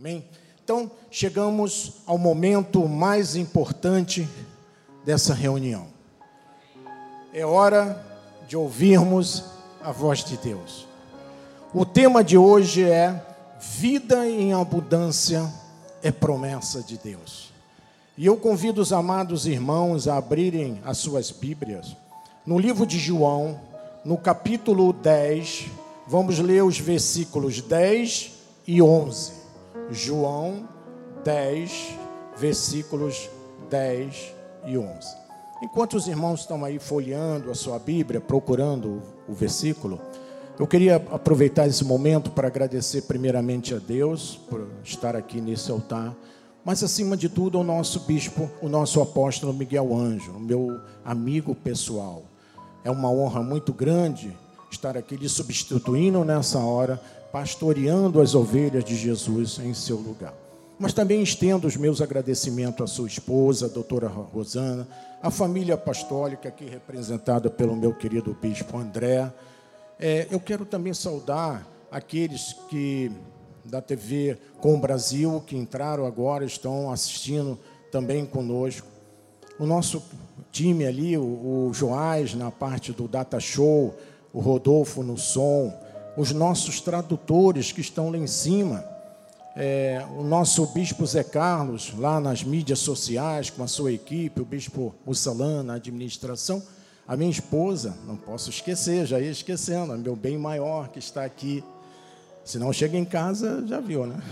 Amém? Então, chegamos ao momento mais importante dessa reunião. É hora de ouvirmos a voz de Deus. O tema de hoje é Vida em abundância é promessa de Deus. E eu convido os amados irmãos a abrirem as suas Bíblias no livro de João, no capítulo 10, vamos ler os versículos 10 e 11. João 10, versículos 10 e 11. Enquanto os irmãos estão aí folheando a sua Bíblia, procurando o versículo, eu queria aproveitar esse momento para agradecer primeiramente a Deus por estar aqui nesse altar, mas acima de tudo ao nosso bispo, o nosso apóstolo Miguel Anjo, meu amigo pessoal. É uma honra muito grande estar aqui lhe substituindo nessa hora, pastoreando as ovelhas de Jesus em seu lugar. Mas também estendo os meus agradecimentos à sua esposa, a doutora Rosana, à família apostólica aqui representada pelo meu querido bispo André, é, eu quero também saudar aqueles que da TV Com o Brasil, que entraram agora, estão assistindo também conosco. O nosso time ali, o, o Joás na parte do Data Show, o Rodolfo no som, os nossos tradutores que estão lá em cima, é, o nosso bispo Zé Carlos, lá nas mídias sociais, com a sua equipe, o bispo Mussalã na administração a minha esposa, não posso esquecer, já ia esquecendo, meu bem maior que está aqui. Se não chega em casa, já viu, né?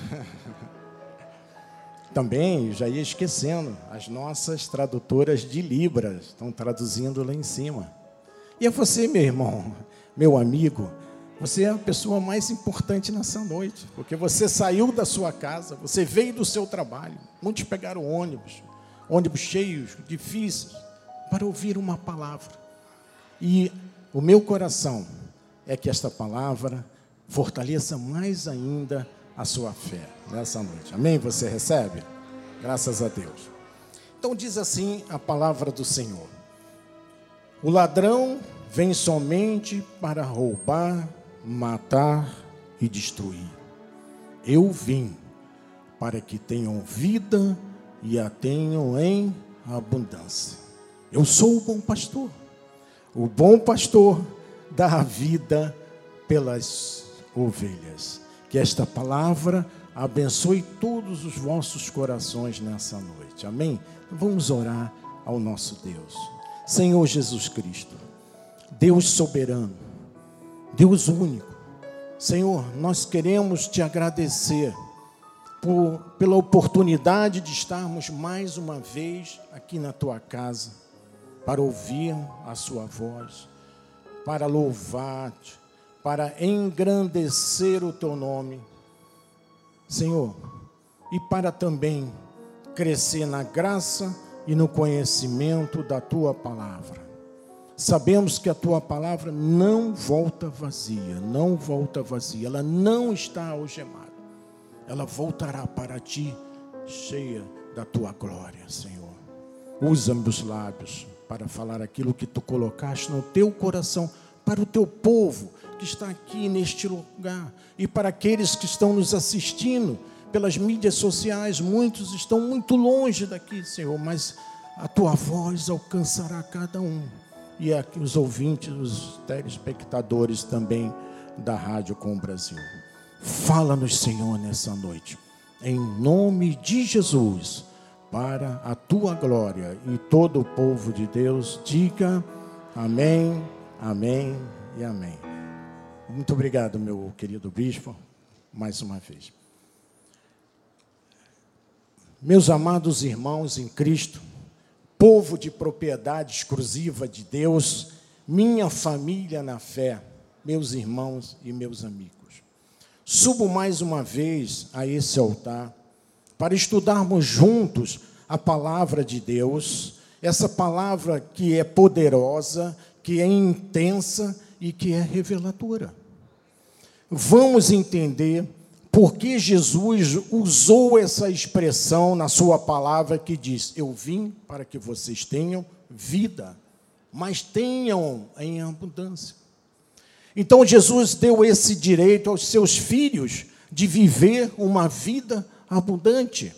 Também já ia esquecendo, as nossas tradutoras de Libras estão traduzindo lá em cima. E é você, meu irmão, meu amigo, você é a pessoa mais importante nessa noite, porque você saiu da sua casa, você veio do seu trabalho. Muitos pegaram ônibus, ônibus cheios, difíceis, para ouvir uma palavra. E o meu coração é que esta palavra fortaleça mais ainda a sua fé nessa noite. Amém? Você recebe? Graças a Deus. Então diz assim a palavra do Senhor: O ladrão vem somente para roubar, matar e destruir. Eu vim para que tenham vida e a tenham em abundância. Eu sou o bom pastor. O bom pastor dá a vida pelas ovelhas. Que esta palavra abençoe todos os vossos corações nessa noite. Amém? Vamos orar ao nosso Deus. Senhor Jesus Cristo, Deus soberano, Deus único. Senhor, nós queremos te agradecer por, pela oportunidade de estarmos mais uma vez aqui na tua casa para ouvir a Sua voz, para louvar-te, para engrandecer o Teu nome, Senhor, e para também crescer na graça e no conhecimento da Tua palavra. Sabemos que a Tua palavra não volta vazia, não volta vazia, ela não está algemada, ela voltará para Ti cheia da Tua glória, Senhor. Usa meus lábios para falar aquilo que tu colocaste no teu coração para o teu povo que está aqui neste lugar e para aqueles que estão nos assistindo pelas mídias sociais. Muitos estão muito longe daqui, Senhor, mas a tua voz alcançará cada um. E aqui os ouvintes, os telespectadores também da Rádio Com o Brasil. Fala-nos, Senhor, nessa noite. Em nome de Jesus para a tua glória. E todo o povo de Deus diga amém, amém e amém. Muito obrigado, meu querido bispo, mais uma vez. Meus amados irmãos em Cristo, povo de propriedade exclusiva de Deus, minha família na fé, meus irmãos e meus amigos. Subo mais uma vez a esse altar para estudarmos juntos a palavra de Deus, essa palavra que é poderosa, que é intensa e que é reveladora. Vamos entender por que Jesus usou essa expressão na sua palavra que diz: Eu vim para que vocês tenham vida, mas tenham em abundância. Então Jesus deu esse direito aos seus filhos de viver uma vida abundante.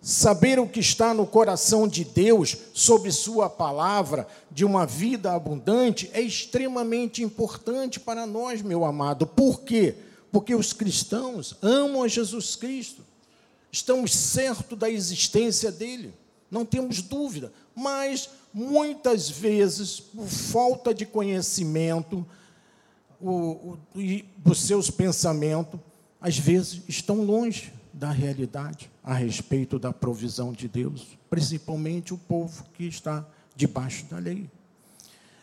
Saber o que está no coração de Deus sobre Sua palavra, de uma vida abundante, é extremamente importante para nós, meu amado. Por quê? Porque os cristãos amam a Jesus Cristo, estamos certos da existência dele, não temos dúvida, mas muitas vezes, por falta de conhecimento o, o, dos seus pensamentos, às vezes estão longe da realidade a respeito da provisão de Deus, principalmente o povo que está debaixo da lei.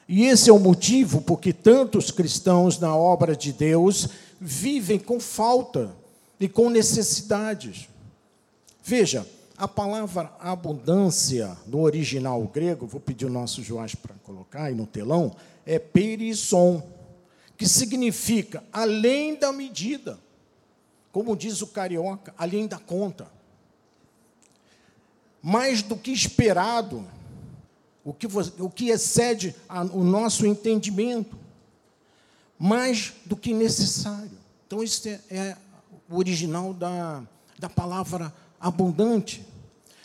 E esse é o motivo porque tantos cristãos na obra de Deus vivem com falta e com necessidades. Veja, a palavra abundância no original grego, vou pedir o nosso Joás para colocar aí no telão, é perisson, que significa além da medida como diz o carioca, além da conta. Mais do que esperado, o que, o que excede a, o nosso entendimento, mais do que necessário. Então, isso é, é o original da, da palavra abundante.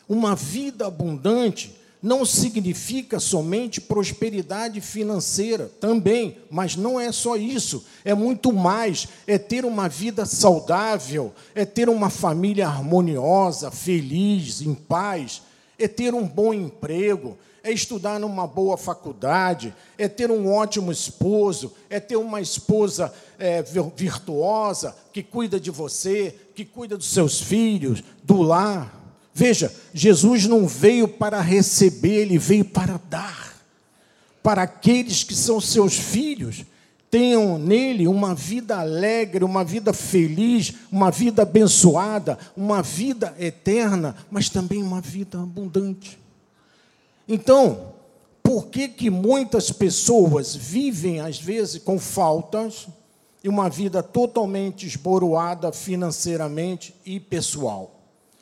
Uma vida abundante não significa somente prosperidade financeira, também, mas não é só isso, é muito mais, é ter uma vida saudável, é ter uma família harmoniosa, feliz, em paz, é ter um bom emprego, é estudar numa boa faculdade, é ter um ótimo esposo, é ter uma esposa é, virtuosa que cuida de você, que cuida dos seus filhos, do lar. Veja, Jesus não veio para receber, ele veio para dar. Para aqueles que são seus filhos, tenham nele uma vida alegre, uma vida feliz, uma vida abençoada, uma vida eterna, mas também uma vida abundante. Então, por que, que muitas pessoas vivem, às vezes, com faltas e uma vida totalmente esboroada financeiramente e pessoal?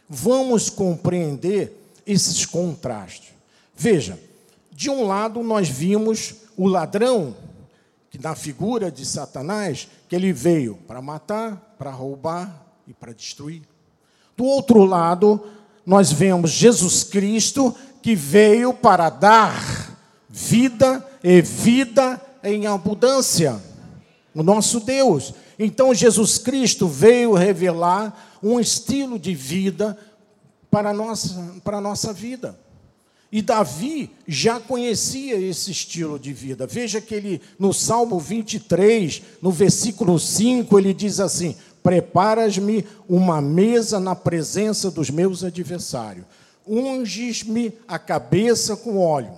vamos compreender esses contrastes. Veja, de um lado nós vimos o ladrão, que na figura de Satanás, que ele veio para matar, para roubar e para destruir. Do outro lado, nós vemos Jesus Cristo, que veio para dar vida e vida em abundância. O nosso Deus. Então, Jesus Cristo veio revelar um estilo de vida para a nossa, para a nossa vida. E Davi já conhecia esse estilo de vida. Veja que ele, no Salmo 23, no versículo 5, ele diz assim: Preparas-me uma mesa na presença dos meus adversários, unges-me a cabeça com óleo.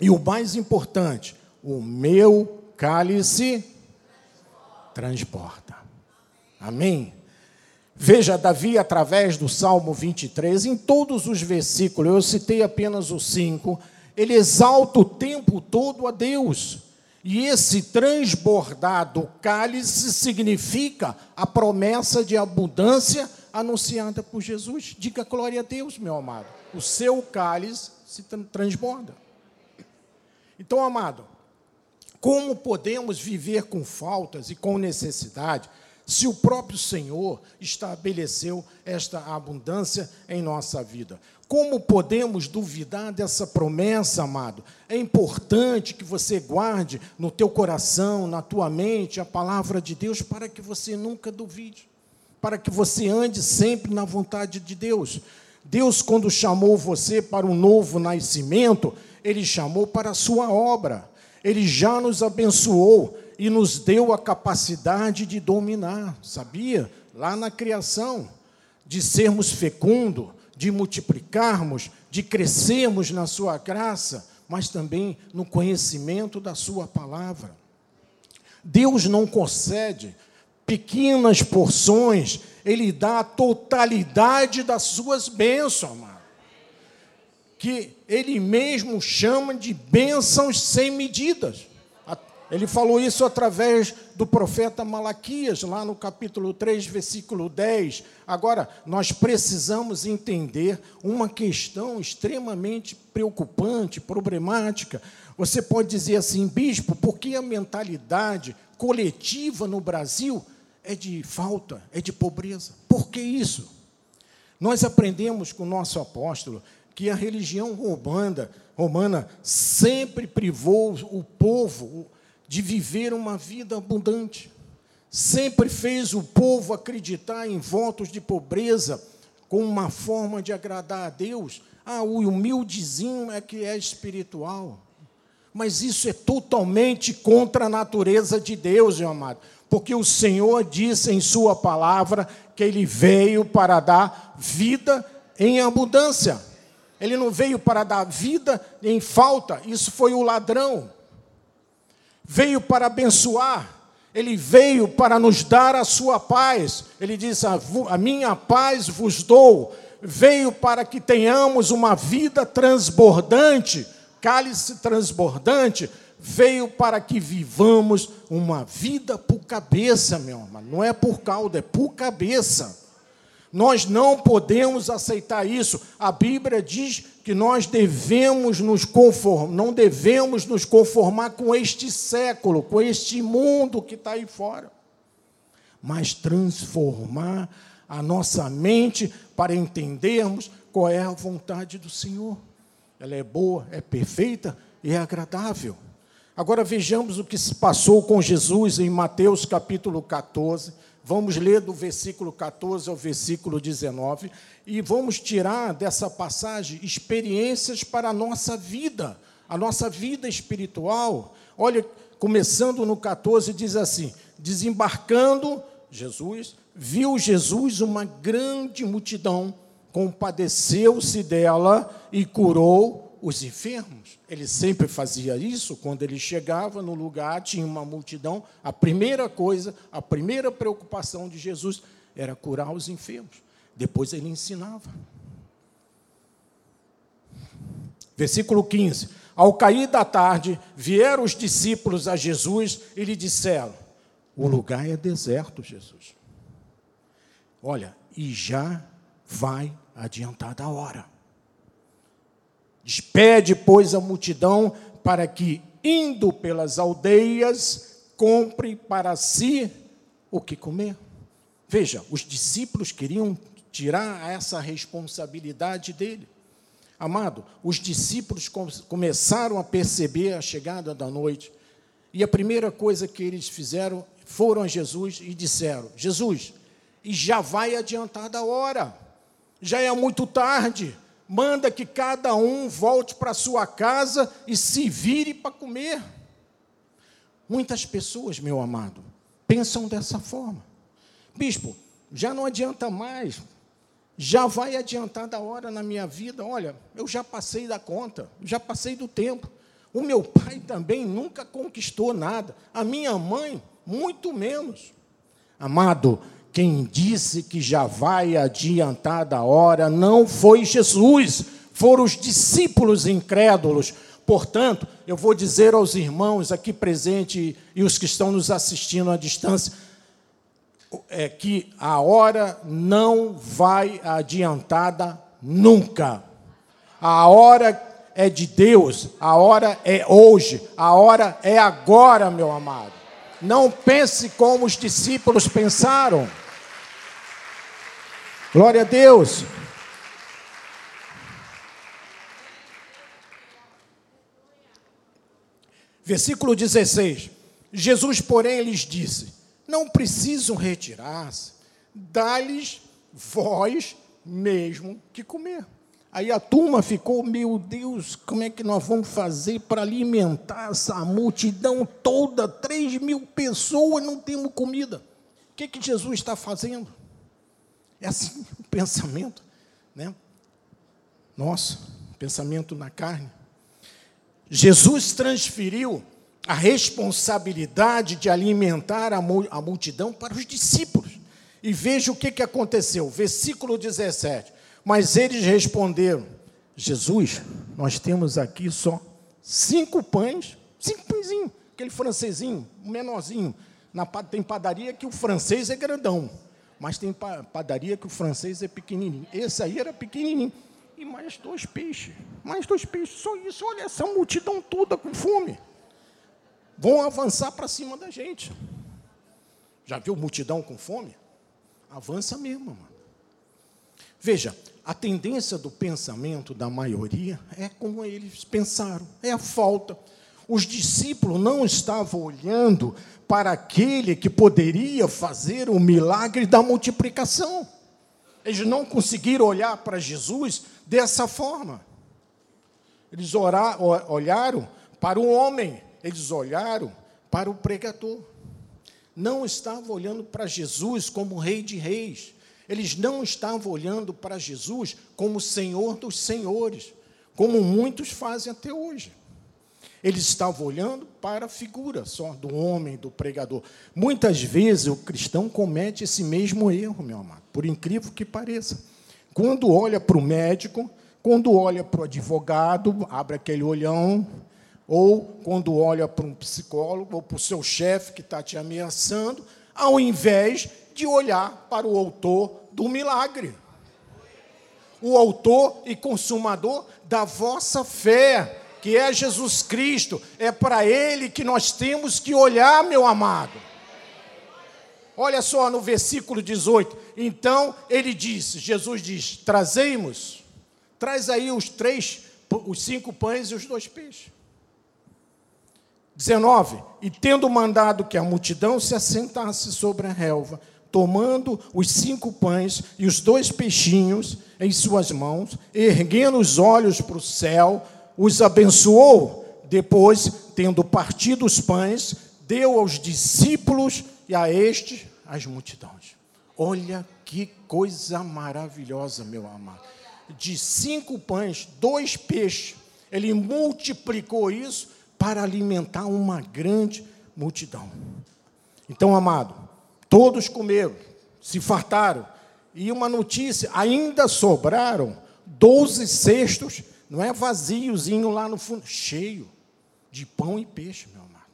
E o mais importante, o meu cálice transporta. Amém? Veja, Davi, através do Salmo 23, em todos os versículos, eu citei apenas os cinco, ele exalta o tempo todo a Deus. E esse transbordado cálice significa a promessa de abundância anunciada por Jesus. Diga glória a Deus, meu amado. O seu cálice se transborda. Então, amado, como podemos viver com faltas e com necessidade? se o próprio Senhor estabeleceu esta abundância em nossa vida. Como podemos duvidar dessa promessa, amado? É importante que você guarde no teu coração, na tua mente, a palavra de Deus para que você nunca duvide, para que você ande sempre na vontade de Deus. Deus, quando chamou você para um novo nascimento, Ele chamou para a sua obra. Ele já nos abençoou e nos deu a capacidade de dominar, sabia? Lá na criação, de sermos fecundo, de multiplicarmos, de crescermos na sua graça, mas também no conhecimento da sua palavra. Deus não concede pequenas porções, ele dá a totalidade das suas bênçãos, amado. Que ele mesmo chama de bênçãos sem medidas. Ele falou isso através do profeta Malaquias, lá no capítulo 3, versículo 10. Agora, nós precisamos entender uma questão extremamente preocupante, problemática. Você pode dizer assim, bispo, por que a mentalidade coletiva no Brasil é de falta, é de pobreza? Por que isso? Nós aprendemos com o nosso apóstolo que a religião romana, romana sempre privou o povo de viver uma vida abundante. Sempre fez o povo acreditar em votos de pobreza como uma forma de agradar a Deus. Ah, o humildezinho é que é espiritual. Mas isso é totalmente contra a natureza de Deus, meu amado. Porque o Senhor disse em Sua palavra que Ele veio para dar vida em abundância. Ele não veio para dar vida em falta, isso foi o ladrão. Veio para abençoar, ele veio para nos dar a sua paz. Ele diz: A minha paz vos dou. Veio para que tenhamos uma vida transbordante, cálice transbordante. Veio para que vivamos uma vida por cabeça, meu irmão. Não é por caldo, é por cabeça. Nós não podemos aceitar isso. A Bíblia diz que nós devemos nos conformar, não devemos nos conformar com este século, com este mundo que está aí fora, mas transformar a nossa mente para entendermos qual é a vontade do Senhor. Ela é boa, é perfeita e é agradável. Agora vejamos o que se passou com Jesus em Mateus capítulo 14 Vamos ler do versículo 14 ao versículo 19 e vamos tirar dessa passagem experiências para a nossa vida, a nossa vida espiritual. Olha, começando no 14, diz assim: desembarcando Jesus, viu Jesus uma grande multidão, compadeceu-se dela e curou os enfermos. Ele sempre fazia isso, quando ele chegava no lugar, tinha uma multidão, a primeira coisa, a primeira preocupação de Jesus era curar os enfermos. Depois ele ensinava. Versículo 15: Ao cair da tarde, vieram os discípulos a Jesus e lhe disseram: O lugar é deserto, Jesus. Olha, e já vai adiantada a hora. Despede, pois, a multidão para que, indo pelas aldeias, compre para si o que comer. Veja, os discípulos queriam tirar essa responsabilidade dele. Amado, os discípulos começaram a perceber a chegada da noite, e a primeira coisa que eles fizeram foram a Jesus e disseram: Jesus, e já vai adiantada a hora, já é muito tarde, manda que cada um volte para sua casa e se vire para comer. Muitas pessoas, meu amado, pensam dessa forma. Bispo, já não adianta mais, já vai adiantar da hora na minha vida. Olha, eu já passei da conta, já passei do tempo. O meu pai também nunca conquistou nada, a minha mãe, muito menos. Amado, quem disse que já vai adiantar da hora não foi Jesus, foram os discípulos incrédulos. Portanto, eu vou dizer aos irmãos aqui presentes e os que estão nos assistindo à distância, é que a hora não vai adiantada nunca. A hora é de Deus, a hora é hoje, a hora é agora, meu amado. Não pense como os discípulos pensaram. Glória a Deus. Versículo 16. Jesus, porém, lhes disse: Não precisam retirar-se, dá-lhes vós mesmo que comer. Aí a turma ficou, meu Deus, como é que nós vamos fazer para alimentar essa multidão toda? Três mil pessoas não temos comida. O que, que Jesus está fazendo? É assim o pensamento, né? Nosso, pensamento na carne. Jesus transferiu a responsabilidade de alimentar a multidão para os discípulos. E veja o que, aconteceu. Versículo 17. Mas eles responderam: Jesus, nós temos aqui só cinco pães, cinco pãezinhos, aquele francesinho, menorzinho. Na, tem padaria que o francês é grandão mas tem padaria que o francês é pequenininho. Esse aí era pequenininho. E mais dois peixes. Mais dois peixes. Só isso. Olha essa multidão toda com fome. Vão avançar para cima da gente. Já viu multidão com fome? Avança mesmo, mano. Veja, a tendência do pensamento da maioria é como eles pensaram, é a falta. Os discípulos não estavam olhando para aquele que poderia fazer o milagre da multiplicação. Eles não conseguiram olhar para Jesus dessa forma. Eles orar, olharam para o homem, eles olharam para o pregador. Não estavam olhando para Jesus como Rei de Reis. Eles não estavam olhando para Jesus como Senhor dos Senhores, como muitos fazem até hoje. Eles estavam olhando para a figura só do homem, do pregador. Muitas vezes o cristão comete esse mesmo erro, meu amado, por incrível que pareça. Quando olha para o médico, quando olha para o advogado, abre aquele olhão, ou quando olha para um psicólogo ou para o seu chefe que está te ameaçando, ao invés de olhar para o autor do milagre. O autor e consumador da vossa fé, que é Jesus Cristo. É para ele que nós temos que olhar, meu amado. Olha só no versículo 18. Então ele disse, Jesus diz: Trazemos, traz aí os três, os cinco pães e os dois peixes. 19. E tendo mandado que a multidão se assentasse sobre a relva, tomando os cinco pães e os dois peixinhos em suas mãos, erguendo os olhos para o céu, os abençoou. Depois, tendo partido os pães, deu aos discípulos e a estes as multidões. Olha que coisa maravilhosa, meu amado. De cinco pães, dois peixes, ele multiplicou isso para alimentar uma grande multidão. Então, amado, todos comeram, se fartaram, e uma notícia: ainda sobraram 12 cestos, não é vaziozinho lá no fundo, cheio de pão e peixe, meu amado.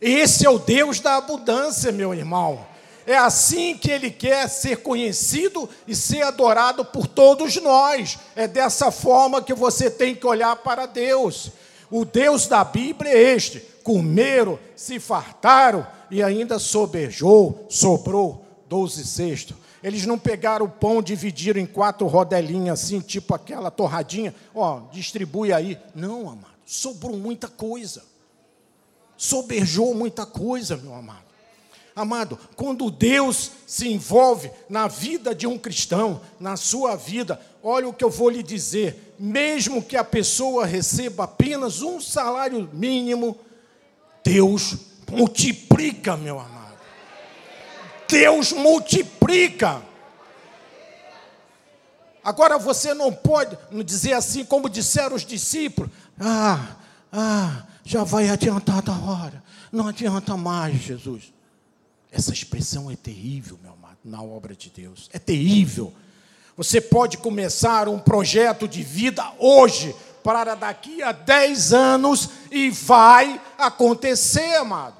Esse é o Deus da abundância, meu irmão. É assim que ele quer ser conhecido e ser adorado por todos nós. É dessa forma que você tem que olhar para Deus. O Deus da Bíblia é este: comeram, se fartaram e ainda sobejou, sobrou doze cestos. Eles não pegaram o pão, dividiram em quatro rodelinhas, assim, tipo aquela torradinha, ó, distribui aí. Não, amado, sobrou muita coisa. Sobejou muita coisa, meu amado. Amado, quando Deus se envolve na vida de um cristão, na sua vida, olha o que eu vou lhe dizer: mesmo que a pessoa receba apenas um salário mínimo, Deus multiplica, meu amado. Deus multiplica. Agora você não pode dizer assim como disseram os discípulos: ah, ah, já vai adiantar da hora, não adianta mais, Jesus. Essa expressão é terrível, meu amado, na obra de Deus. É terrível. Você pode começar um projeto de vida hoje, para daqui a 10 anos, e vai acontecer, amado.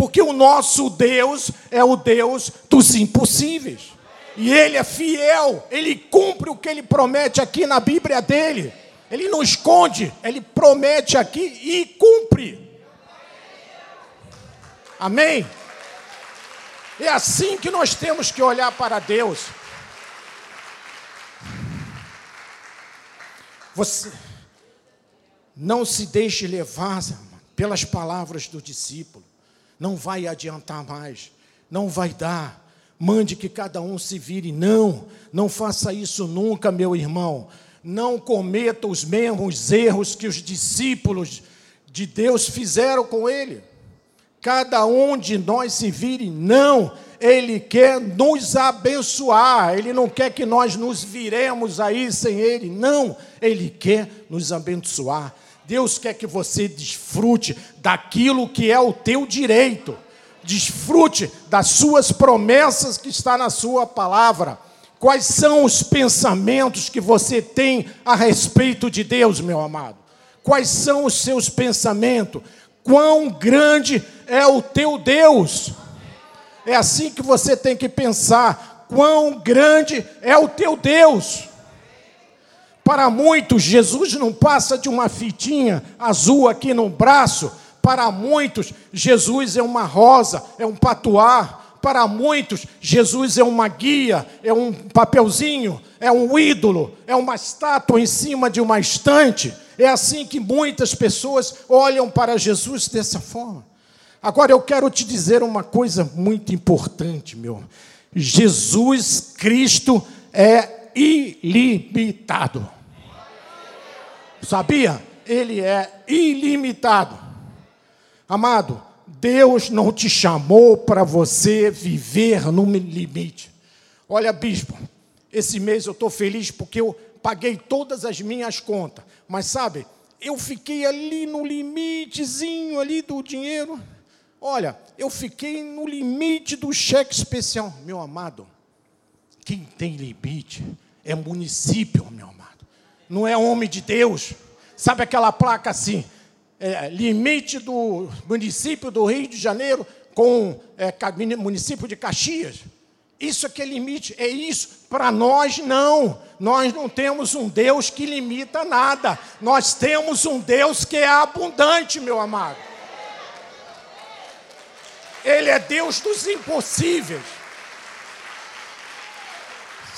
Porque o nosso Deus é o Deus dos impossíveis. E Ele é fiel, Ele cumpre o que Ele promete aqui na Bíblia dele. Ele não esconde, Ele promete aqui e cumpre. Amém? É assim que nós temos que olhar para Deus. Você não se deixe levar pelas palavras do discípulo. Não vai adiantar mais. Não vai dar. Mande que cada um se vire. Não, não faça isso nunca, meu irmão. Não cometa os mesmos erros que os discípulos de Deus fizeram com ele cada um de nós se vire, não. Ele quer nos abençoar, Ele não quer que nós nos viremos aí sem Ele, não. Ele quer nos abençoar. Deus quer que você desfrute daquilo que é o teu direito, desfrute das suas promessas que está na Sua palavra. Quais são os pensamentos que você tem a respeito de Deus, meu amado? Quais são os seus pensamentos? Quão grande é o teu Deus. É assim que você tem que pensar. Quão grande é o teu Deus. Para muitos, Jesus não passa de uma fitinha azul aqui no braço. Para muitos, Jesus é uma rosa, é um patuar. Para muitos, Jesus é uma guia, é um papelzinho, é um ídolo, é uma estátua em cima de uma estante. É assim que muitas pessoas olham para Jesus dessa forma. Agora eu quero te dizer uma coisa muito importante, meu. Jesus Cristo é ilimitado. Sabia? Ele é ilimitado. Amado, Deus não te chamou para você viver no limite. Olha, bispo, esse mês eu estou feliz porque eu paguei todas as minhas contas. Mas sabe, eu fiquei ali no limitezinho ali do dinheiro. Olha, eu fiquei no limite do cheque especial. Meu amado, quem tem limite é município, meu amado. Não é homem de Deus. Sabe aquela placa assim? É, limite do município do Rio de Janeiro com é, município de Caxias. Isso é que é limite, é isso. Para nós, não. Nós não temos um Deus que limita nada. Nós temos um Deus que é abundante, meu amado. Ele é Deus dos impossíveis.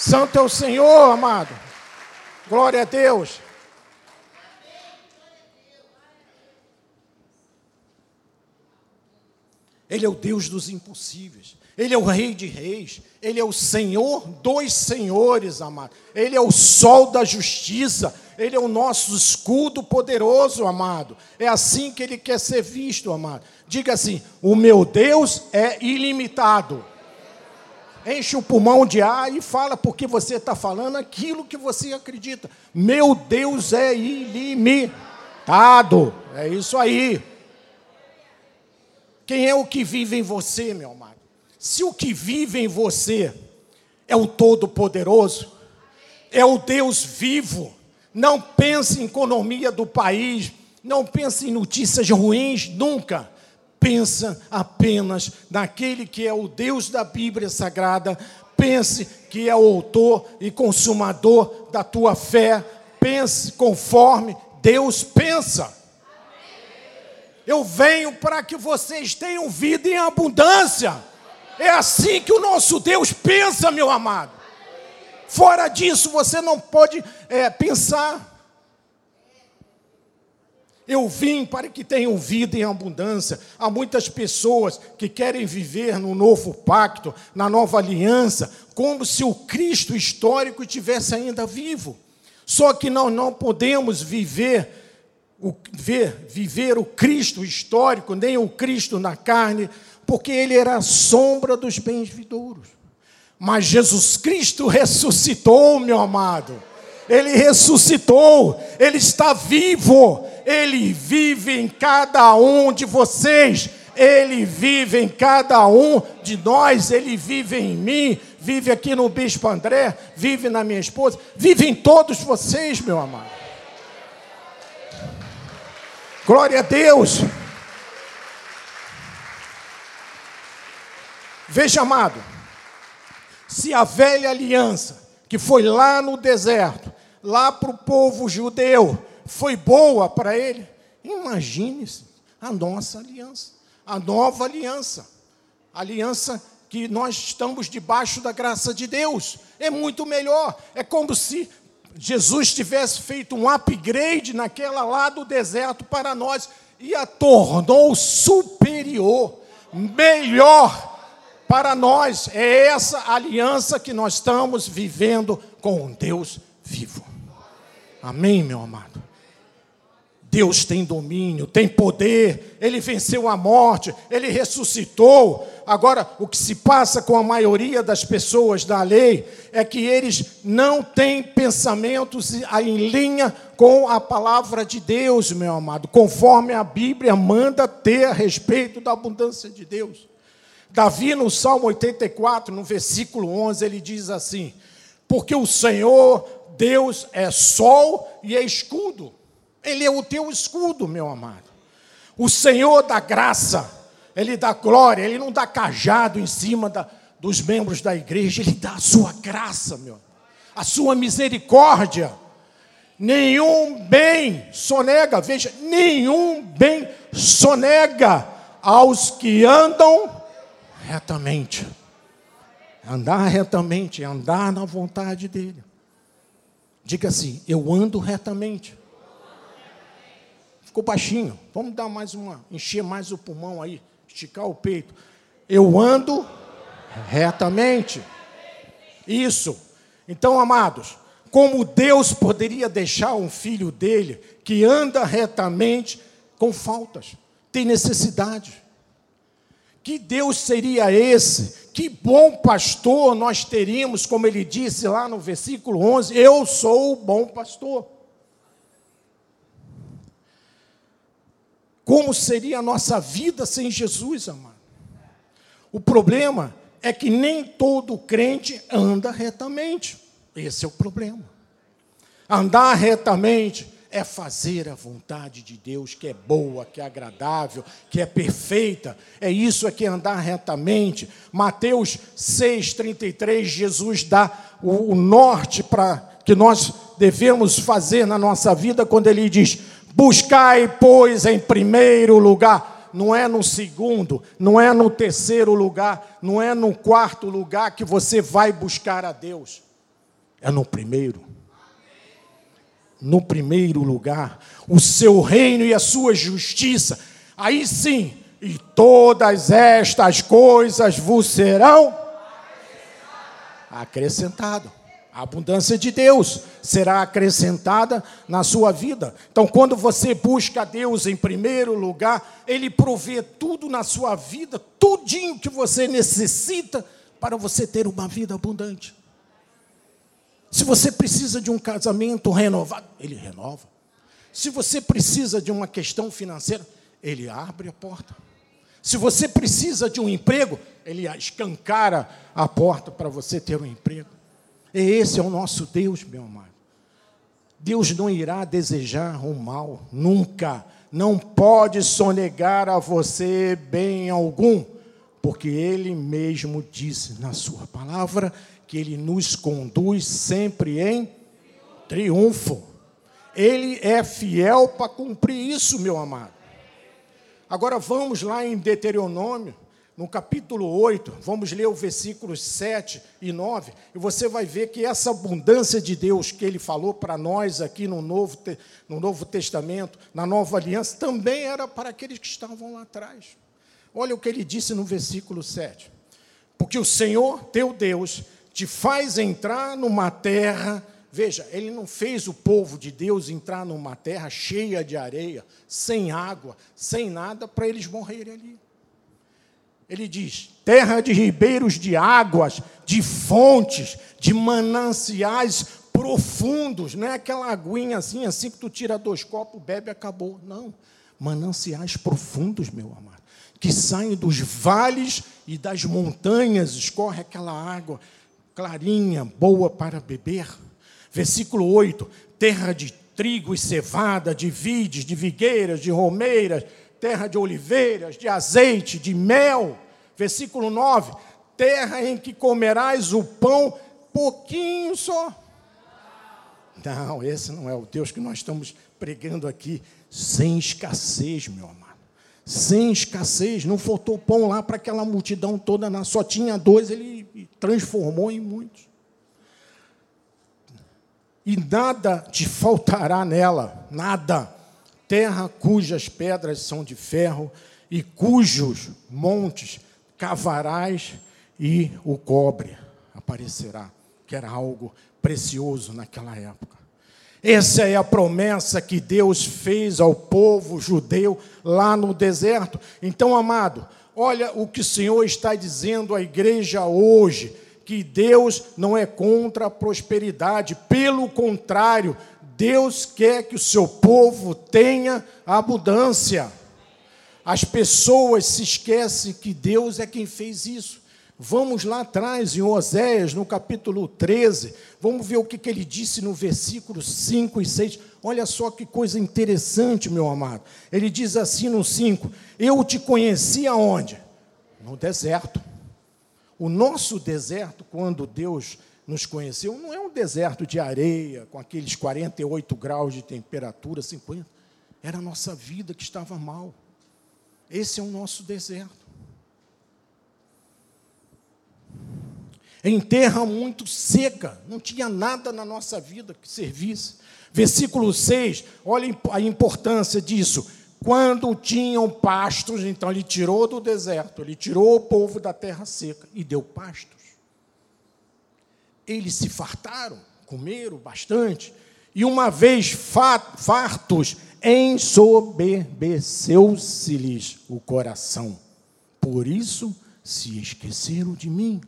Santo é o Senhor, amado. Glória a Deus. Ele é o Deus dos impossíveis. Ele é o Rei de Reis. Ele é o Senhor dos Senhores, amado. Ele é o sol da justiça. Ele é o nosso escudo poderoso, amado. É assim que ele quer ser visto, amado. Diga assim: o meu Deus é ilimitado. Enche o pulmão de ar e fala porque você está falando aquilo que você acredita. Meu Deus é ilimitado. É isso aí. Quem é o que vive em você, meu amado? Se o que vive em você é o Todo-Poderoso, é o Deus vivo, não pense em economia do país, não pense em notícias ruins, nunca. Pensa apenas naquele que é o Deus da Bíblia Sagrada, pense que é o autor e consumador da tua fé, pense conforme Deus pensa. Eu venho para que vocês tenham vida em abundância. É assim que o nosso Deus pensa, meu amado. Fora disso, você não pode é, pensar. Eu vim para que tenham vida em abundância. Há muitas pessoas que querem viver no novo pacto, na nova aliança, como se o Cristo histórico estivesse ainda vivo. Só que nós não podemos viver o, ver, viver o Cristo histórico, nem o Cristo na carne, porque ele era a sombra dos bens vidouros. Mas Jesus Cristo ressuscitou, meu amado. Ele ressuscitou, ele está vivo, ele vive em cada um de vocês, ele vive em cada um de nós, ele vive em mim, vive aqui no Bispo André, vive na minha esposa, vive em todos vocês, meu amado. Glória a Deus. Veja, amado, se a velha aliança, que foi lá no deserto, lá para o povo judeu, foi boa para ele, imagine-se a nossa aliança, a nova aliança, a aliança que nós estamos debaixo da graça de Deus, é muito melhor. É como se Jesus tivesse feito um upgrade naquela lá do deserto para nós e a tornou superior, melhor para nós. É essa aliança que nós estamos vivendo com um Deus vivo. Amém, meu amado? Deus tem domínio, tem poder, ele venceu a morte, ele ressuscitou. Agora, o que se passa com a maioria das pessoas da lei é que eles não têm pensamentos em linha com a palavra de Deus, meu amado, conforme a Bíblia manda ter a respeito da abundância de Deus. Davi, no Salmo 84, no versículo 11, ele diz assim: Porque o Senhor, Deus, é sol e é escudo. Ele é o teu escudo, meu amado. O Senhor dá graça, Ele dá glória, Ele não dá cajado em cima da, dos membros da igreja, Ele dá a sua graça, meu, a sua misericórdia. Nenhum bem sonega, veja, nenhum bem sonega aos que andam retamente. Andar retamente, andar na vontade dele. Diga assim: eu ando retamente. Ficou baixinho. Vamos dar mais uma, encher mais o pulmão aí, esticar o peito. Eu ando retamente. Isso. Então, amados, como Deus poderia deixar um filho dele que anda retamente com faltas, tem necessidade? Que Deus seria esse? Que bom pastor nós teríamos, como ele disse lá no versículo 11: Eu sou o bom pastor. Como seria a nossa vida sem Jesus, amado? O problema é que nem todo crente anda retamente. Esse é o problema. Andar retamente é fazer a vontade de Deus, que é boa, que é agradável, que é perfeita. É isso é que é andar retamente. Mateus 6:33, Jesus dá o, norte para que nós devemos fazer na nossa vida quando ele diz: "Buscai, pois, em primeiro lugar não é no segundo, não é no terceiro lugar, não é no quarto lugar que você vai buscar a Deus. É no primeiro no primeiro lugar, o seu reino e a sua justiça. Aí sim, e todas estas coisas vos serão acrescentado. A abundância de Deus será acrescentada na sua vida. Então, quando você busca Deus em primeiro lugar, Ele provê tudo na sua vida, tudinho que você necessita para você ter uma vida abundante. Se você precisa de um casamento renovado, ele renova. Se você precisa de uma questão financeira, ele abre a porta. Se você precisa de um emprego, ele escancara a porta para você ter um emprego. E esse é o nosso Deus, meu amado. Deus não irá desejar o mal, nunca. Não pode sonegar a você bem algum, porque Ele mesmo disse na Sua palavra que Ele nos conduz sempre em triunfo. Ele é fiel para cumprir isso, meu amado. Agora vamos lá em Deuteronômio, no capítulo 8, vamos ler o versículos 7 e 9, e você vai ver que essa abundância de Deus que ele falou para nós aqui no Novo, no Novo Testamento, na Nova Aliança, também era para aqueles que estavam lá atrás. Olha o que ele disse no versículo 7. Porque o Senhor, teu Deus, te faz entrar numa terra. Veja, ele não fez o povo de Deus entrar numa terra cheia de areia, sem água, sem nada, para eles morrerem ali. Ele diz: terra de ribeiros de águas, de fontes, de mananciais profundos, não é aquela aguinha assim, assim que tu tira dois copos, bebe acabou. Não. Mananciais profundos, meu amado, que saem dos vales e das montanhas, escorre aquela água clarinha, boa para beber. Versículo 8: terra de trigo e cevada, de vides, de vigueiras, de romeiras, terra de oliveiras, de azeite, de mel. Versículo 9: terra em que comerás o pão pouquinho só. Não, esse não é o Deus que nós estamos pregando aqui, sem escassez, meu amado. Sem escassez, não faltou pão lá para aquela multidão toda, só tinha dois, ele transformou em muitos. E nada te faltará nela, nada. Terra cujas pedras são de ferro e cujos montes cavarás e o cobre aparecerá, que era algo precioso naquela época. Essa é a promessa que Deus fez ao povo judeu lá no deserto. Então, amado, Olha o que o Senhor está dizendo à igreja hoje: que Deus não é contra a prosperidade, pelo contrário, Deus quer que o seu povo tenha abundância. As pessoas se esquecem que Deus é quem fez isso. Vamos lá atrás, em Oséias, no capítulo 13, vamos ver o que, que ele disse no versículo 5 e 6. Olha só que coisa interessante, meu amado. Ele diz assim no 5: Eu te conheci aonde? No deserto. O nosso deserto, quando Deus nos conheceu, não é um deserto de areia, com aqueles 48 graus de temperatura, 50. Era a nossa vida que estava mal. Esse é o nosso deserto. Em terra muito seca, não tinha nada na nossa vida que servisse. Versículo 6, olha a importância disso. Quando tinham pastos, então ele tirou do deserto, ele tirou o povo da terra seca e deu pastos. Eles se fartaram, comeram bastante, e uma vez fartos, ensoberbeceu-se-lhes o coração. Por isso se esqueceram de mim.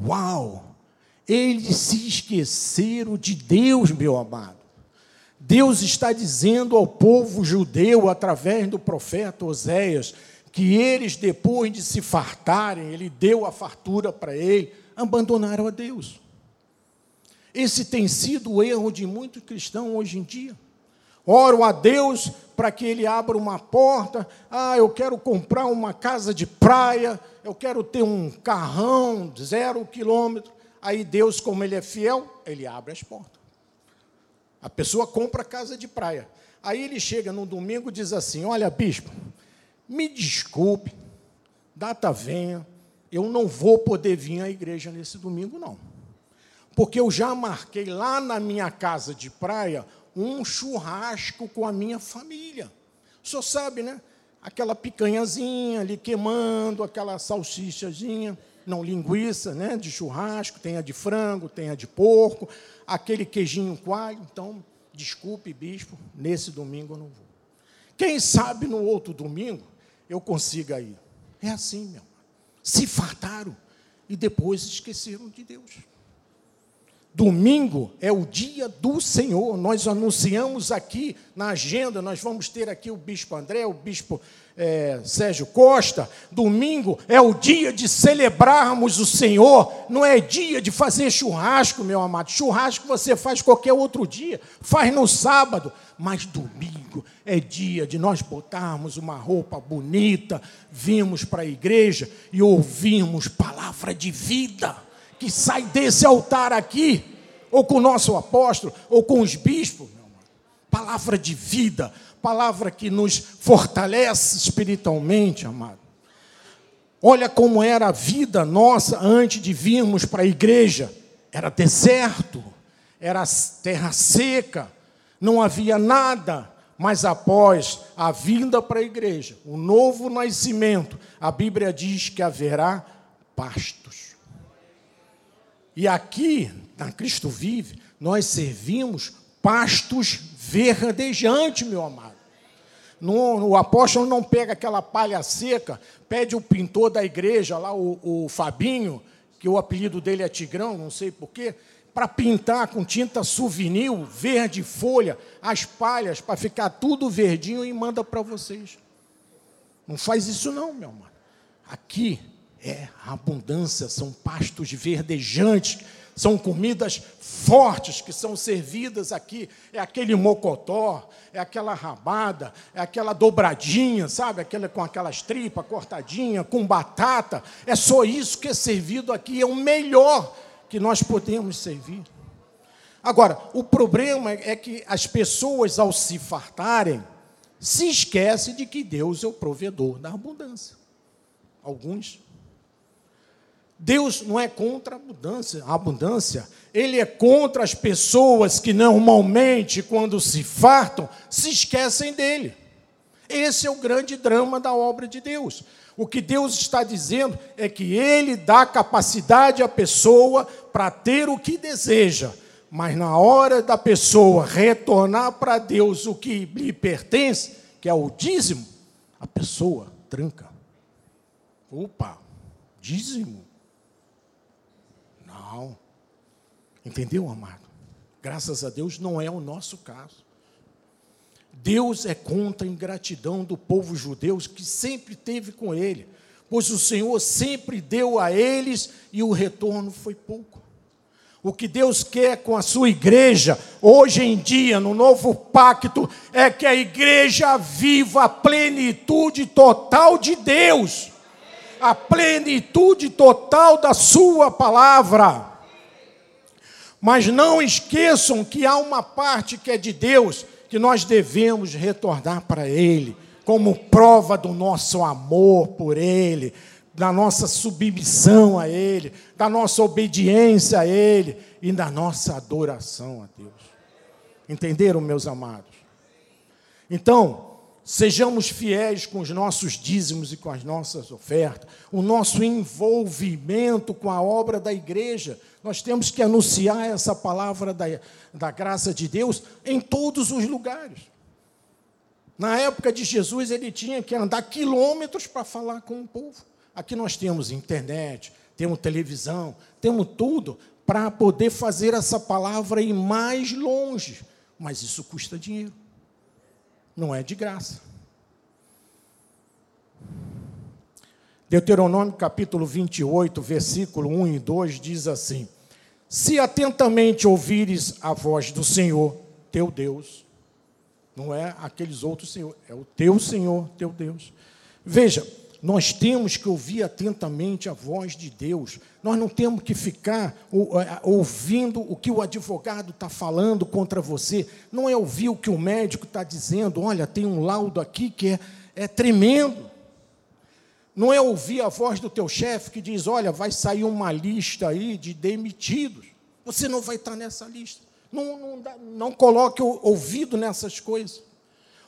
Uau! Eles se esqueceram de Deus, meu amado. Deus está dizendo ao povo judeu, através do profeta Oséias, que eles, depois de se fartarem, ele deu a fartura para ele, abandonaram a Deus. Esse tem sido o erro de muitos cristãos hoje em dia. Oro a Deus para que Ele abra uma porta. Ah, eu quero comprar uma casa de praia, eu quero ter um carrão zero quilômetro. Aí Deus, como Ele é fiel, Ele abre as portas. A pessoa compra a casa de praia. Aí ele chega no domingo e diz assim: Olha, bispo, me desculpe, data venha, eu não vou poder vir à igreja nesse domingo, não. Porque eu já marquei lá na minha casa de praia um churrasco com a minha família. O senhor sabe, né? Aquela picanhazinha ali queimando, aquela salsichazinha, não linguiça, né? De churrasco, tem a de frango, tem a de porco, aquele queijinho coalho. Então, desculpe, bispo, nesse domingo eu não vou. Quem sabe no outro domingo eu consiga ir. É assim, meu. Se fartaram e depois esqueceram de Deus. Domingo é o dia do Senhor. Nós anunciamos aqui na agenda, nós vamos ter aqui o bispo André, o bispo é, Sérgio Costa. Domingo é o dia de celebrarmos o Senhor, não é dia de fazer churrasco, meu amado. Churrasco você faz qualquer outro dia, faz no sábado, mas domingo é dia de nós botarmos uma roupa bonita, virmos para a igreja e ouvirmos palavra de vida que sai desse altar aqui, ou com o nosso apóstolo, ou com os bispos, palavra de vida, palavra que nos fortalece espiritualmente, amado. Olha como era a vida nossa antes de virmos para a igreja. Era deserto, era terra seca, não havia nada. Mas após a vinda para a igreja, o novo nascimento, a Bíblia diz que haverá pastos. E aqui, na Cristo Vive, nós servimos pastos verdejantes, meu amado. No, o apóstolo não pega aquela palha seca, pede o pintor da igreja, lá o, o Fabinho, que o apelido dele é Tigrão, não sei porquê, para pintar com tinta souvenir, verde folha, as palhas, para ficar tudo verdinho e manda para vocês. Não faz isso não, meu amado. Aqui é abundância, são pastos verdejantes, são comidas fortes que são servidas aqui. É aquele mocotó, é aquela rabada, é aquela dobradinha, sabe? Aquela com aquelas tripas cortadinha, com batata. É só isso que é servido aqui, é o melhor que nós podemos servir. Agora, o problema é que as pessoas, ao se fartarem, se esquecem de que Deus é o provedor da abundância. Alguns Deus não é contra a abundância, a abundância, ele é contra as pessoas que normalmente, quando se fartam, se esquecem dele. Esse é o grande drama da obra de Deus. O que Deus está dizendo é que ele dá capacidade à pessoa para ter o que deseja, mas na hora da pessoa retornar para Deus o que lhe pertence, que é o dízimo, a pessoa tranca. Opa, dízimo? Não. Entendeu, amado? Graças a Deus não é o nosso caso. Deus é contra a ingratidão do povo judeu que sempre teve com ele, pois o Senhor sempre deu a eles e o retorno foi pouco. O que Deus quer com a sua igreja, hoje em dia, no novo pacto, é que a igreja viva a plenitude total de Deus a plenitude total da Sua palavra. Mas não esqueçam que há uma parte que é de Deus que nós devemos retornar para Ele, como prova do nosso amor por Ele, da nossa submissão a Ele, da nossa obediência a Ele e da nossa adoração a Deus. Entenderam, meus amados? Então, sejamos fiéis com os nossos dízimos e com as nossas ofertas, o nosso envolvimento com a obra da igreja. Nós temos que anunciar essa palavra da, da graça de Deus em todos os lugares. Na época de Jesus, ele tinha que andar quilômetros para falar com o povo. Aqui nós temos internet, temos televisão, temos tudo para poder fazer essa palavra ir mais longe. Mas isso custa dinheiro. Não é de graça. Deuteronômio capítulo 28, versículo 1 e 2 diz assim: Se atentamente ouvires a voz do Senhor, teu Deus, não é aqueles outros Senhor, é o teu Senhor, teu Deus. Veja, nós temos que ouvir atentamente a voz de Deus. Nós não temos que ficar ouvindo o que o advogado está falando contra você. Não é ouvir o que o médico está dizendo. Olha, tem um laudo aqui que é, é tremendo. Não é ouvir a voz do teu chefe que diz: olha, vai sair uma lista aí de demitidos. Você não vai estar nessa lista. Não, não, não coloque o ouvido nessas coisas.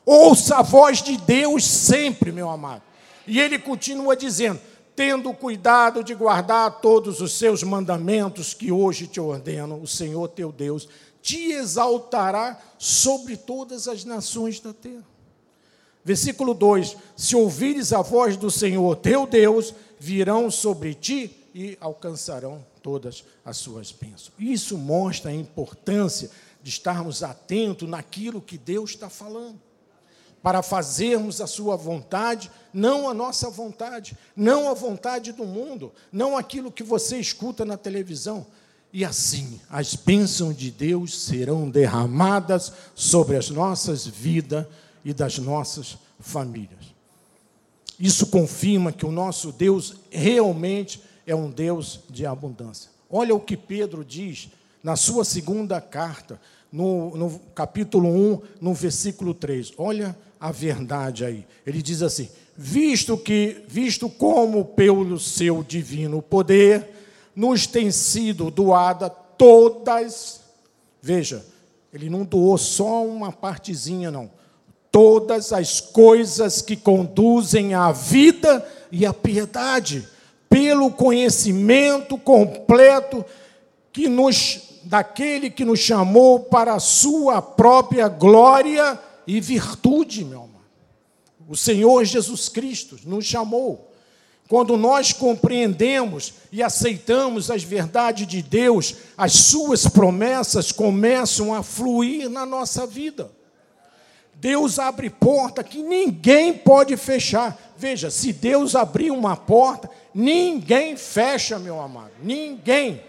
Ouça a voz de Deus sempre, meu amado. E ele continua dizendo: tendo cuidado de guardar todos os seus mandamentos que hoje te ordeno, o Senhor teu Deus te exaltará sobre todas as nações da terra. Versículo 2: Se ouvires a voz do Senhor teu Deus, virão sobre ti e alcançarão todas as suas bênçãos. Isso mostra a importância de estarmos atentos naquilo que Deus está falando, para fazermos a Sua vontade, não a nossa vontade, não a vontade do mundo, não aquilo que você escuta na televisão. E assim, as bênçãos de Deus serão derramadas sobre as nossas vidas e das nossas famílias. Isso confirma que o nosso Deus realmente é um Deus de abundância. Olha o que Pedro diz na sua segunda carta, no, no, capítulo 1, no versículo 3. Olha a verdade aí. Ele diz assim: visto que, visto como pelo seu divino poder nos tem sido doada todas, veja, ele não doou só uma partezinha, não. Todas as coisas que conduzem à vida e à piedade pelo conhecimento completo que nos daquele que nos chamou para a sua própria glória e virtude, meu amado. O Senhor Jesus Cristo nos chamou. Quando nós compreendemos e aceitamos as verdades de Deus, as suas promessas começam a fluir na nossa vida. Deus abre porta que ninguém pode fechar. Veja, se Deus abrir uma porta, ninguém fecha, meu amado. Ninguém.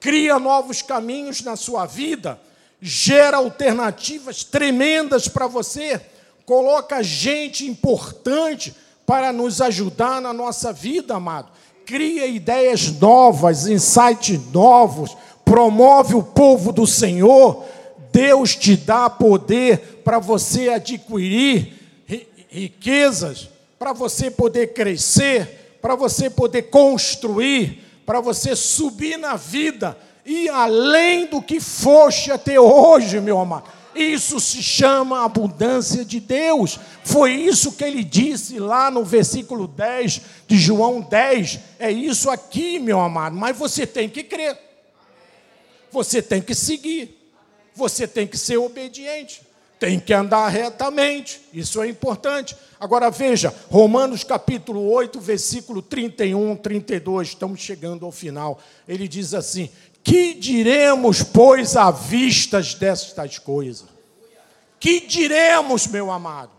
Cria novos caminhos na sua vida, gera alternativas tremendas para você, coloca gente importante para nos ajudar na nossa vida, amado. Cria ideias novas, insights novos, promove o povo do Senhor. Deus te dá poder para você adquirir riquezas para você poder crescer, para você poder construir, para você subir na vida e além do que foste até hoje, meu amado. Isso se chama abundância de Deus. Foi isso que ele disse lá no versículo 10 de João 10. É isso aqui, meu amado. Mas você tem que crer. Você tem que seguir. Você tem que ser obediente tem que andar retamente, isso é importante. Agora veja, Romanos capítulo 8, versículo 31, 32, estamos chegando ao final. Ele diz assim: Que diremos, pois, à vistas destas coisas? Que diremos, meu amado?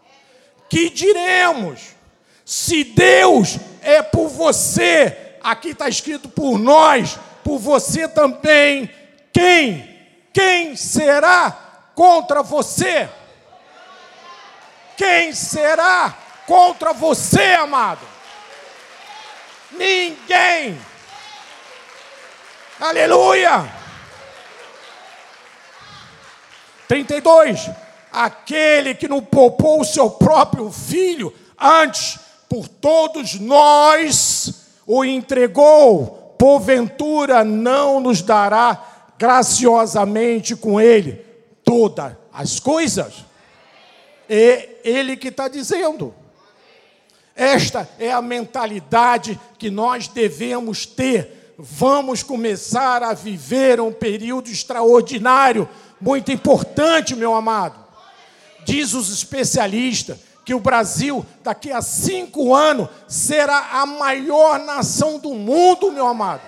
Que diremos? Se Deus é por você, aqui está escrito por nós, por você também, quem? Quem será contra você? Quem será contra você, amado? Ninguém. Aleluia. 32. Aquele que não poupou o seu próprio filho, antes por todos nós o entregou, porventura não nos dará graciosamente com ele todas as coisas? É ele que está dizendo. Esta é a mentalidade que nós devemos ter. Vamos começar a viver um período extraordinário, muito importante, meu amado. Diz os especialistas que o Brasil, daqui a cinco anos, será a maior nação do mundo, meu amado.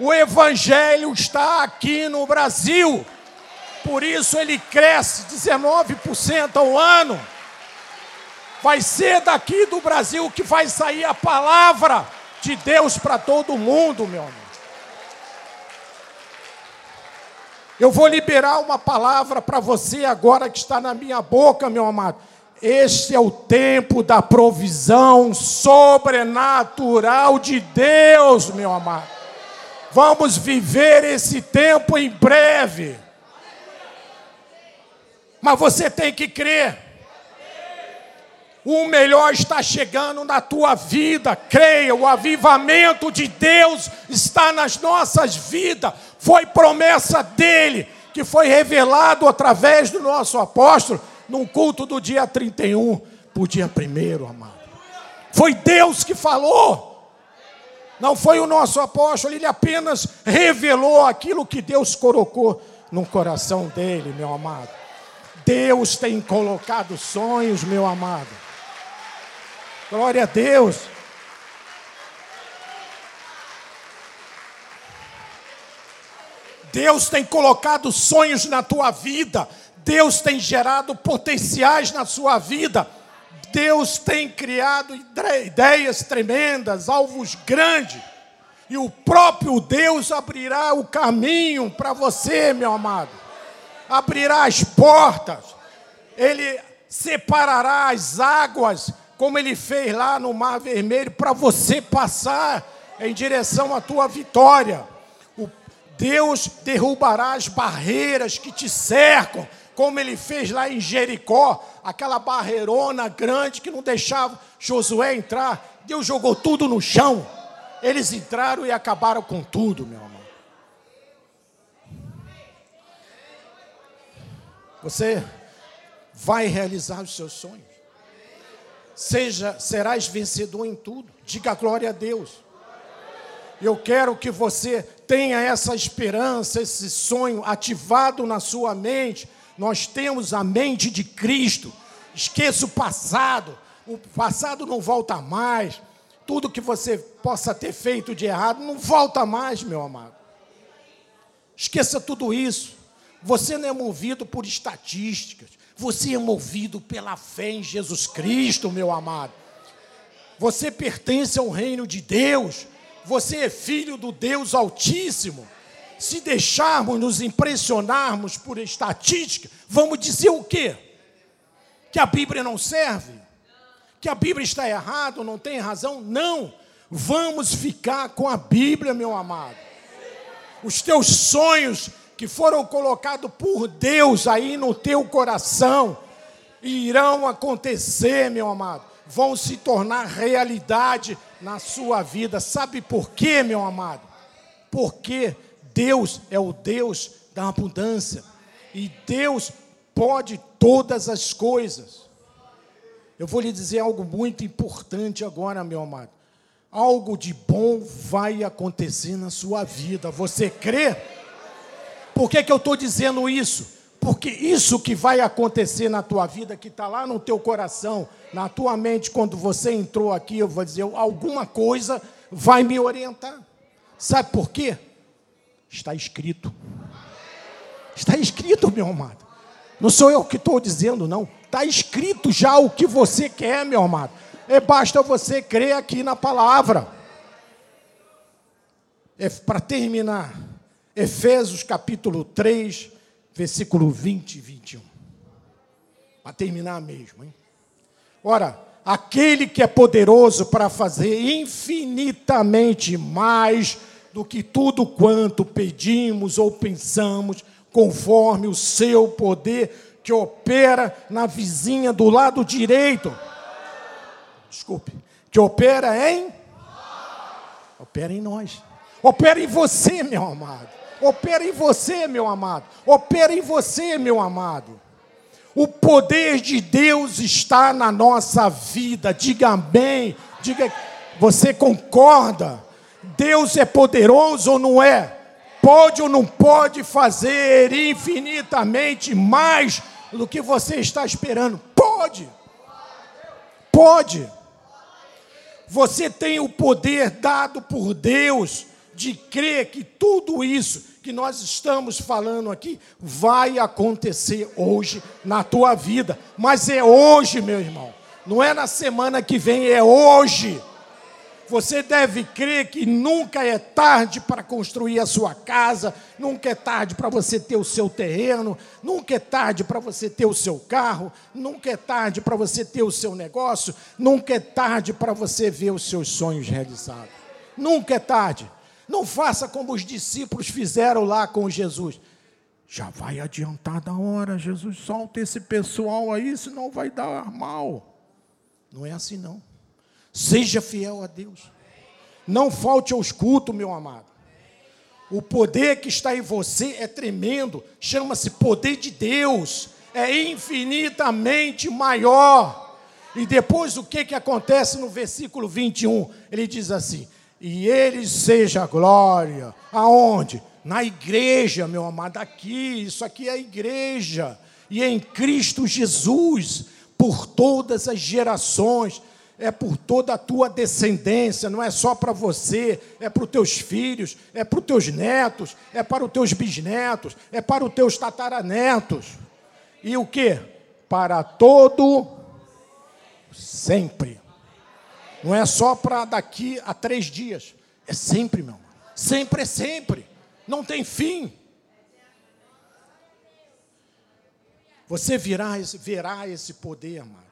O Evangelho está aqui no Brasil, por isso ele cresce 19% ao ano. Vai ser daqui do Brasil que vai sair a palavra de Deus para todo mundo, meu amor. Eu vou liberar uma palavra para você agora que está na minha boca, meu amado. Este é o tempo da provisão sobrenatural de Deus, meu amado. Vamos viver esse tempo em breve. Mas você tem que crer. O melhor está chegando na tua vida, creia, o avivamento de Deus está nas nossas vidas, foi promessa dele, que foi revelado através do nosso apóstolo, num culto do dia 31, por dia 1, amado. Foi Deus que falou, não foi o nosso apóstolo, ele apenas revelou aquilo que Deus colocou no coração dele, meu amado. Deus tem colocado sonhos, meu amado. Glória a Deus. Deus tem colocado sonhos na tua vida. Deus tem gerado potenciais na sua vida. Deus tem criado ideias tremendas, alvos grandes. E o próprio Deus abrirá o caminho para você, meu amado. Abrirá as portas. Ele separará as águas como ele fez lá no Mar Vermelho, para você passar em direção à tua vitória. O Deus derrubará as barreiras que te cercam, como ele fez lá em Jericó, aquela barreirona grande que não deixava Josué entrar. Deus jogou tudo no chão. Eles entraram e acabaram com tudo, meu amor. Você vai realizar os seus sonhos seja, serás vencedor em tudo. Diga glória a Deus. Eu quero que você tenha essa esperança, esse sonho ativado na sua mente. Nós temos a mente de Cristo. Esqueça o passado. O passado não volta mais. Tudo que você possa ter feito de errado não volta mais, meu amado. Esqueça tudo isso. Você não é movido por estatísticas. Você é movido pela fé em Jesus Cristo, meu amado. Você pertence ao reino de Deus. Você é filho do Deus Altíssimo. Se deixarmos nos impressionarmos por estatística, vamos dizer o quê? Que a Bíblia não serve? Que a Bíblia está errada, não tem razão? Não. Vamos ficar com a Bíblia, meu amado. Os teus sonhos que foram colocados por Deus aí no teu coração, irão acontecer, meu amado, vão se tornar realidade na sua vida. Sabe por quê, meu amado? Porque Deus é o Deus da abundância e Deus pode todas as coisas. Eu vou lhe dizer algo muito importante agora, meu amado. Algo de bom vai acontecer na sua vida. Você crê? Por que, que eu estou dizendo isso? Porque isso que vai acontecer na tua vida, que está lá no teu coração, na tua mente, quando você entrou aqui, eu vou dizer, alguma coisa vai me orientar. Sabe por quê? Está escrito. Está escrito, meu amado. Não sou eu que estou dizendo, não. Está escrito já o que você quer, meu amado. É basta você crer aqui na palavra. É para terminar. Efésios capítulo 3, versículo 20 e 21. Para terminar mesmo, hein? Ora, aquele que é poderoso para fazer infinitamente mais do que tudo quanto pedimos ou pensamos, conforme o seu poder que opera na vizinha do lado direito. Desculpe, que opera em opera em nós. Opera em você, meu amado. Opera em você, meu amado. Opera em você, meu amado. O poder de Deus está na nossa vida. Diga amém. Diga, você concorda? Deus é poderoso ou não é? Pode ou não pode fazer infinitamente mais do que você está esperando? Pode. Pode. Você tem o poder dado por Deus de crer que tudo isso que nós estamos falando aqui vai acontecer hoje na tua vida. Mas é hoje, meu irmão. Não é na semana que vem, é hoje. Você deve crer que nunca é tarde para construir a sua casa, nunca é tarde para você ter o seu terreno, nunca é tarde para você ter o seu carro, nunca é tarde para você ter o seu negócio, nunca é tarde para você ver os seus sonhos realizados. Nunca é tarde. Não faça como os discípulos fizeram lá com Jesus. Já vai adiantar da hora, Jesus, solta esse pessoal aí, senão vai dar mal. Não é assim não. Seja fiel a Deus. Não falte aos cultos, meu amado. O poder que está em você é tremendo, chama-se poder de Deus, é infinitamente maior. E depois o que, que acontece no versículo 21? Ele diz assim: E ele seja glória, aonde? Na igreja, meu amado, aqui, isso aqui é a igreja, e em Cristo Jesus, por todas as gerações. É por toda a tua descendência, não é só para você, é para os teus filhos, é para os teus netos, é para os teus bisnetos, é para os teus tataranetos. E o que? Para todo sempre. Não é só para daqui a três dias, é sempre, meu. Sempre é sempre, não tem fim. Você virá, verá esse poder, mano,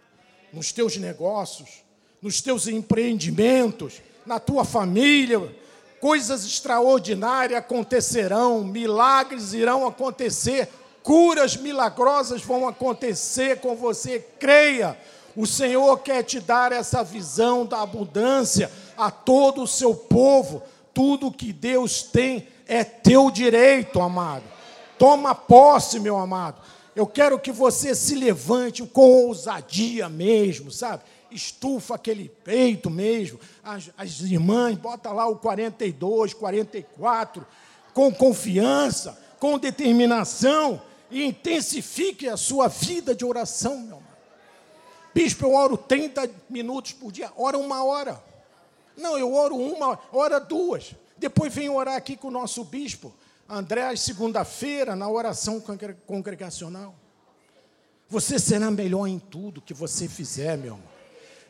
nos teus negócios, nos teus empreendimentos, na tua família, coisas extraordinárias acontecerão, milagres irão acontecer, curas milagrosas vão acontecer com você, creia. O Senhor quer te dar essa visão da abundância a todo o seu povo. Tudo que Deus tem é teu direito, amado. Toma posse, meu amado. Eu quero que você se levante com ousadia mesmo, sabe? estufa aquele peito mesmo. As, as irmãs, bota lá o 42, 44, com confiança, com determinação, e intensifique a sua vida de oração, meu irmão. Bispo, eu oro 30 minutos por dia, ora uma hora. Não, eu oro uma, hora duas. Depois venho orar aqui com o nosso bispo, André, segunda-feira, na oração congregacional. Você será melhor em tudo que você fizer, meu irmão.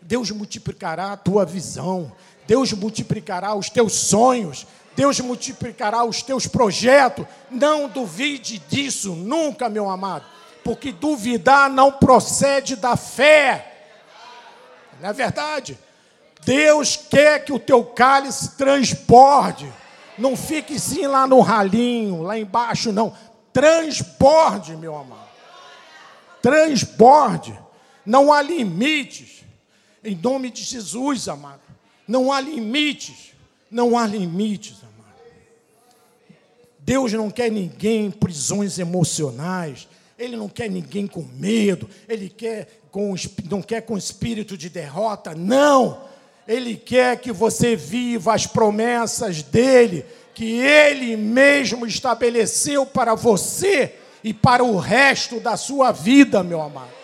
Deus multiplicará a tua visão, Deus multiplicará os teus sonhos, Deus multiplicará os teus projetos. Não duvide disso nunca, meu amado, porque duvidar não procede da fé. Não é verdade? Deus quer que o teu cálice transborde. Não fique sim lá no ralinho, lá embaixo, não. Transborde, meu amado. Transborde. Não há limites. Em nome de Jesus, amado. Não há limites. Não há limites, amado. Deus não quer ninguém em prisões emocionais. Ele não quer ninguém com medo. Ele quer com, não quer com espírito de derrota. Não. Ele quer que você viva as promessas dele, que ele mesmo estabeleceu para você e para o resto da sua vida, meu amado.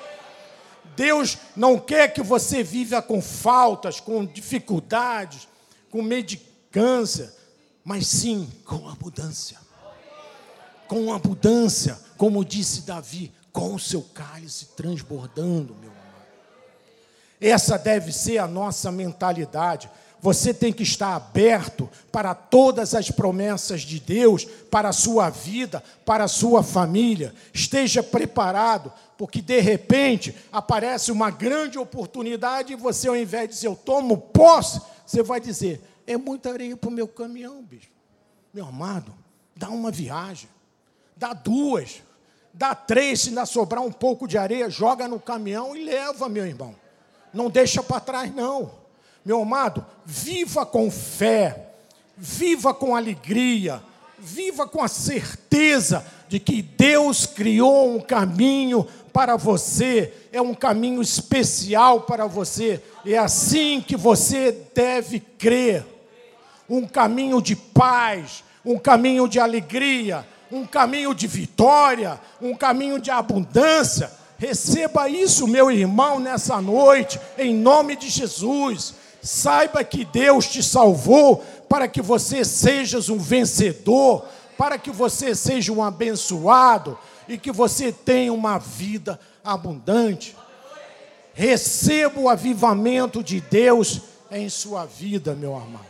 Deus não quer que você viva com faltas, com dificuldades, com medicância, mas sim com abundância. Com abundância, como disse Davi, com o seu cálice transbordando, meu amado. Essa deve ser a nossa mentalidade. Você tem que estar aberto para todas as promessas de Deus, para a sua vida, para a sua família. Esteja preparado, porque de repente aparece uma grande oportunidade e você, ao invés de dizer eu tomo posse, você vai dizer: é muita areia para o meu caminhão, bicho. Meu amado, dá uma viagem, dá duas, dá três, se ainda sobrar um pouco de areia, joga no caminhão e leva, meu irmão. Não deixa para trás, não Meu amado, viva com fé, viva com alegria, viva com a certeza de que Deus criou um caminho para você, é um caminho especial para você, é assim que você deve crer. Um caminho de paz, um caminho de alegria, um caminho de vitória, um caminho de abundância. Receba isso, meu irmão, nessa noite, em nome de Jesus. Saiba que Deus te salvou para que você sejas um vencedor, para que você seja um abençoado e que você tenha uma vida abundante. Receba o avivamento de Deus em sua vida, meu amado.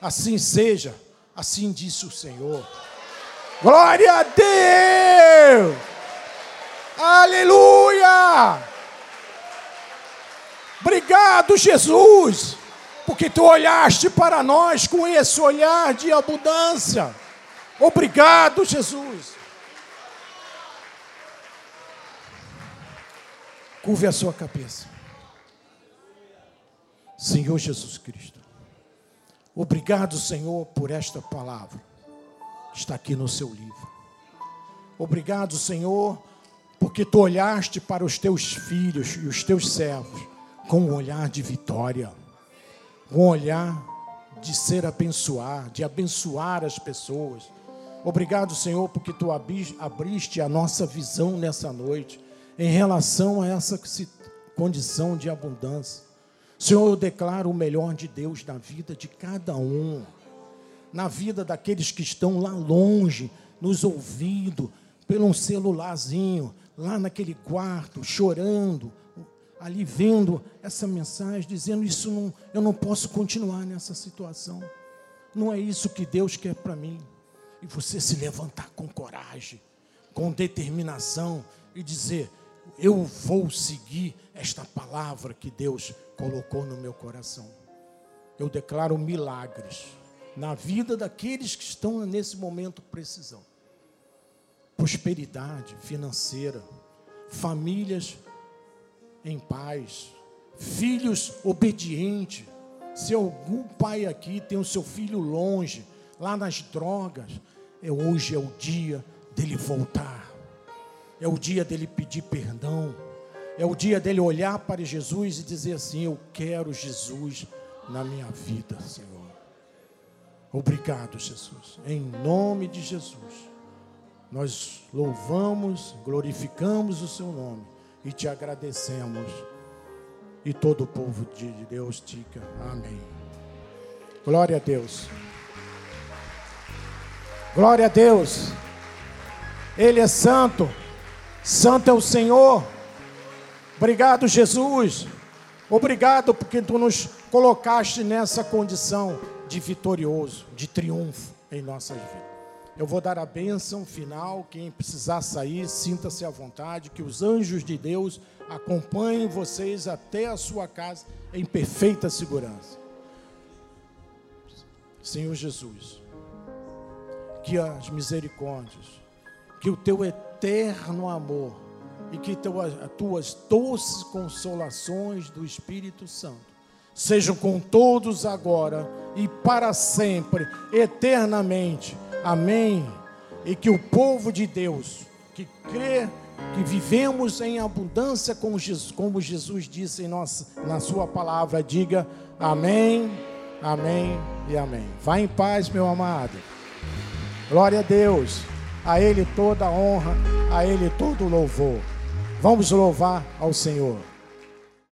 Assim seja, assim disse o Senhor. Glória a Deus! Aleluia! Obrigado, Jesus, porque tu olhaste para nós com esse olhar de abundância. Obrigado, Jesus. Curve a sua cabeça. Senhor Jesus Cristo. Obrigado, Senhor, por esta palavra está aqui no seu livro. Obrigado, Senhor, porque tu olhaste para os teus filhos e os teus servos com um olhar de vitória, um olhar de ser abençoar, de abençoar as pessoas. Obrigado, Senhor, porque tu abriste a nossa visão nessa noite em relação a essa condição de abundância. Senhor, eu declaro o melhor de Deus na vida de cada um na vida daqueles que estão lá longe, nos ouvindo, pelo um celularzinho, lá naquele quarto, chorando, ali vendo essa mensagem, dizendo: Isso não, eu não posso continuar nessa situação. Não é isso que Deus quer para mim. E você se levantar com coragem, com determinação e dizer: Eu vou seguir esta palavra que Deus colocou no meu coração. Eu declaro milagres na vida daqueles que estão nesse momento precisão. Prosperidade financeira, famílias em paz, filhos obedientes. Se algum pai aqui tem o seu filho longe, lá nas drogas, é hoje é o dia dele voltar. É o dia dele pedir perdão. É o dia dele olhar para Jesus e dizer assim: Eu quero Jesus na minha vida, Senhor. Obrigado, Jesus. Em nome de Jesus. Nós louvamos, glorificamos o seu nome e te agradecemos. E todo o povo de Deus diga amém. Glória a Deus. Glória a Deus. Ele é santo. Santo é o Senhor. Obrigado, Jesus. Obrigado porque tu nos colocaste nessa condição de vitorioso, de triunfo em nossas vidas. Eu vou dar a bênção final. Quem precisar sair, sinta-se à vontade. Que os anjos de Deus acompanhem vocês até a sua casa em perfeita segurança. Senhor Jesus, que as misericórdias, que o teu eterno amor e que as tuas doces consolações do Espírito Santo sejam com todos agora e para sempre, eternamente. Amém. E que o povo de Deus, que crê que vivemos em abundância como Jesus, como Jesus disse em nossa, na sua palavra, diga amém, amém e amém. Vá em paz, meu amado. Glória a Deus. A Ele toda a honra, a Ele todo o louvor. Vamos louvar ao Senhor.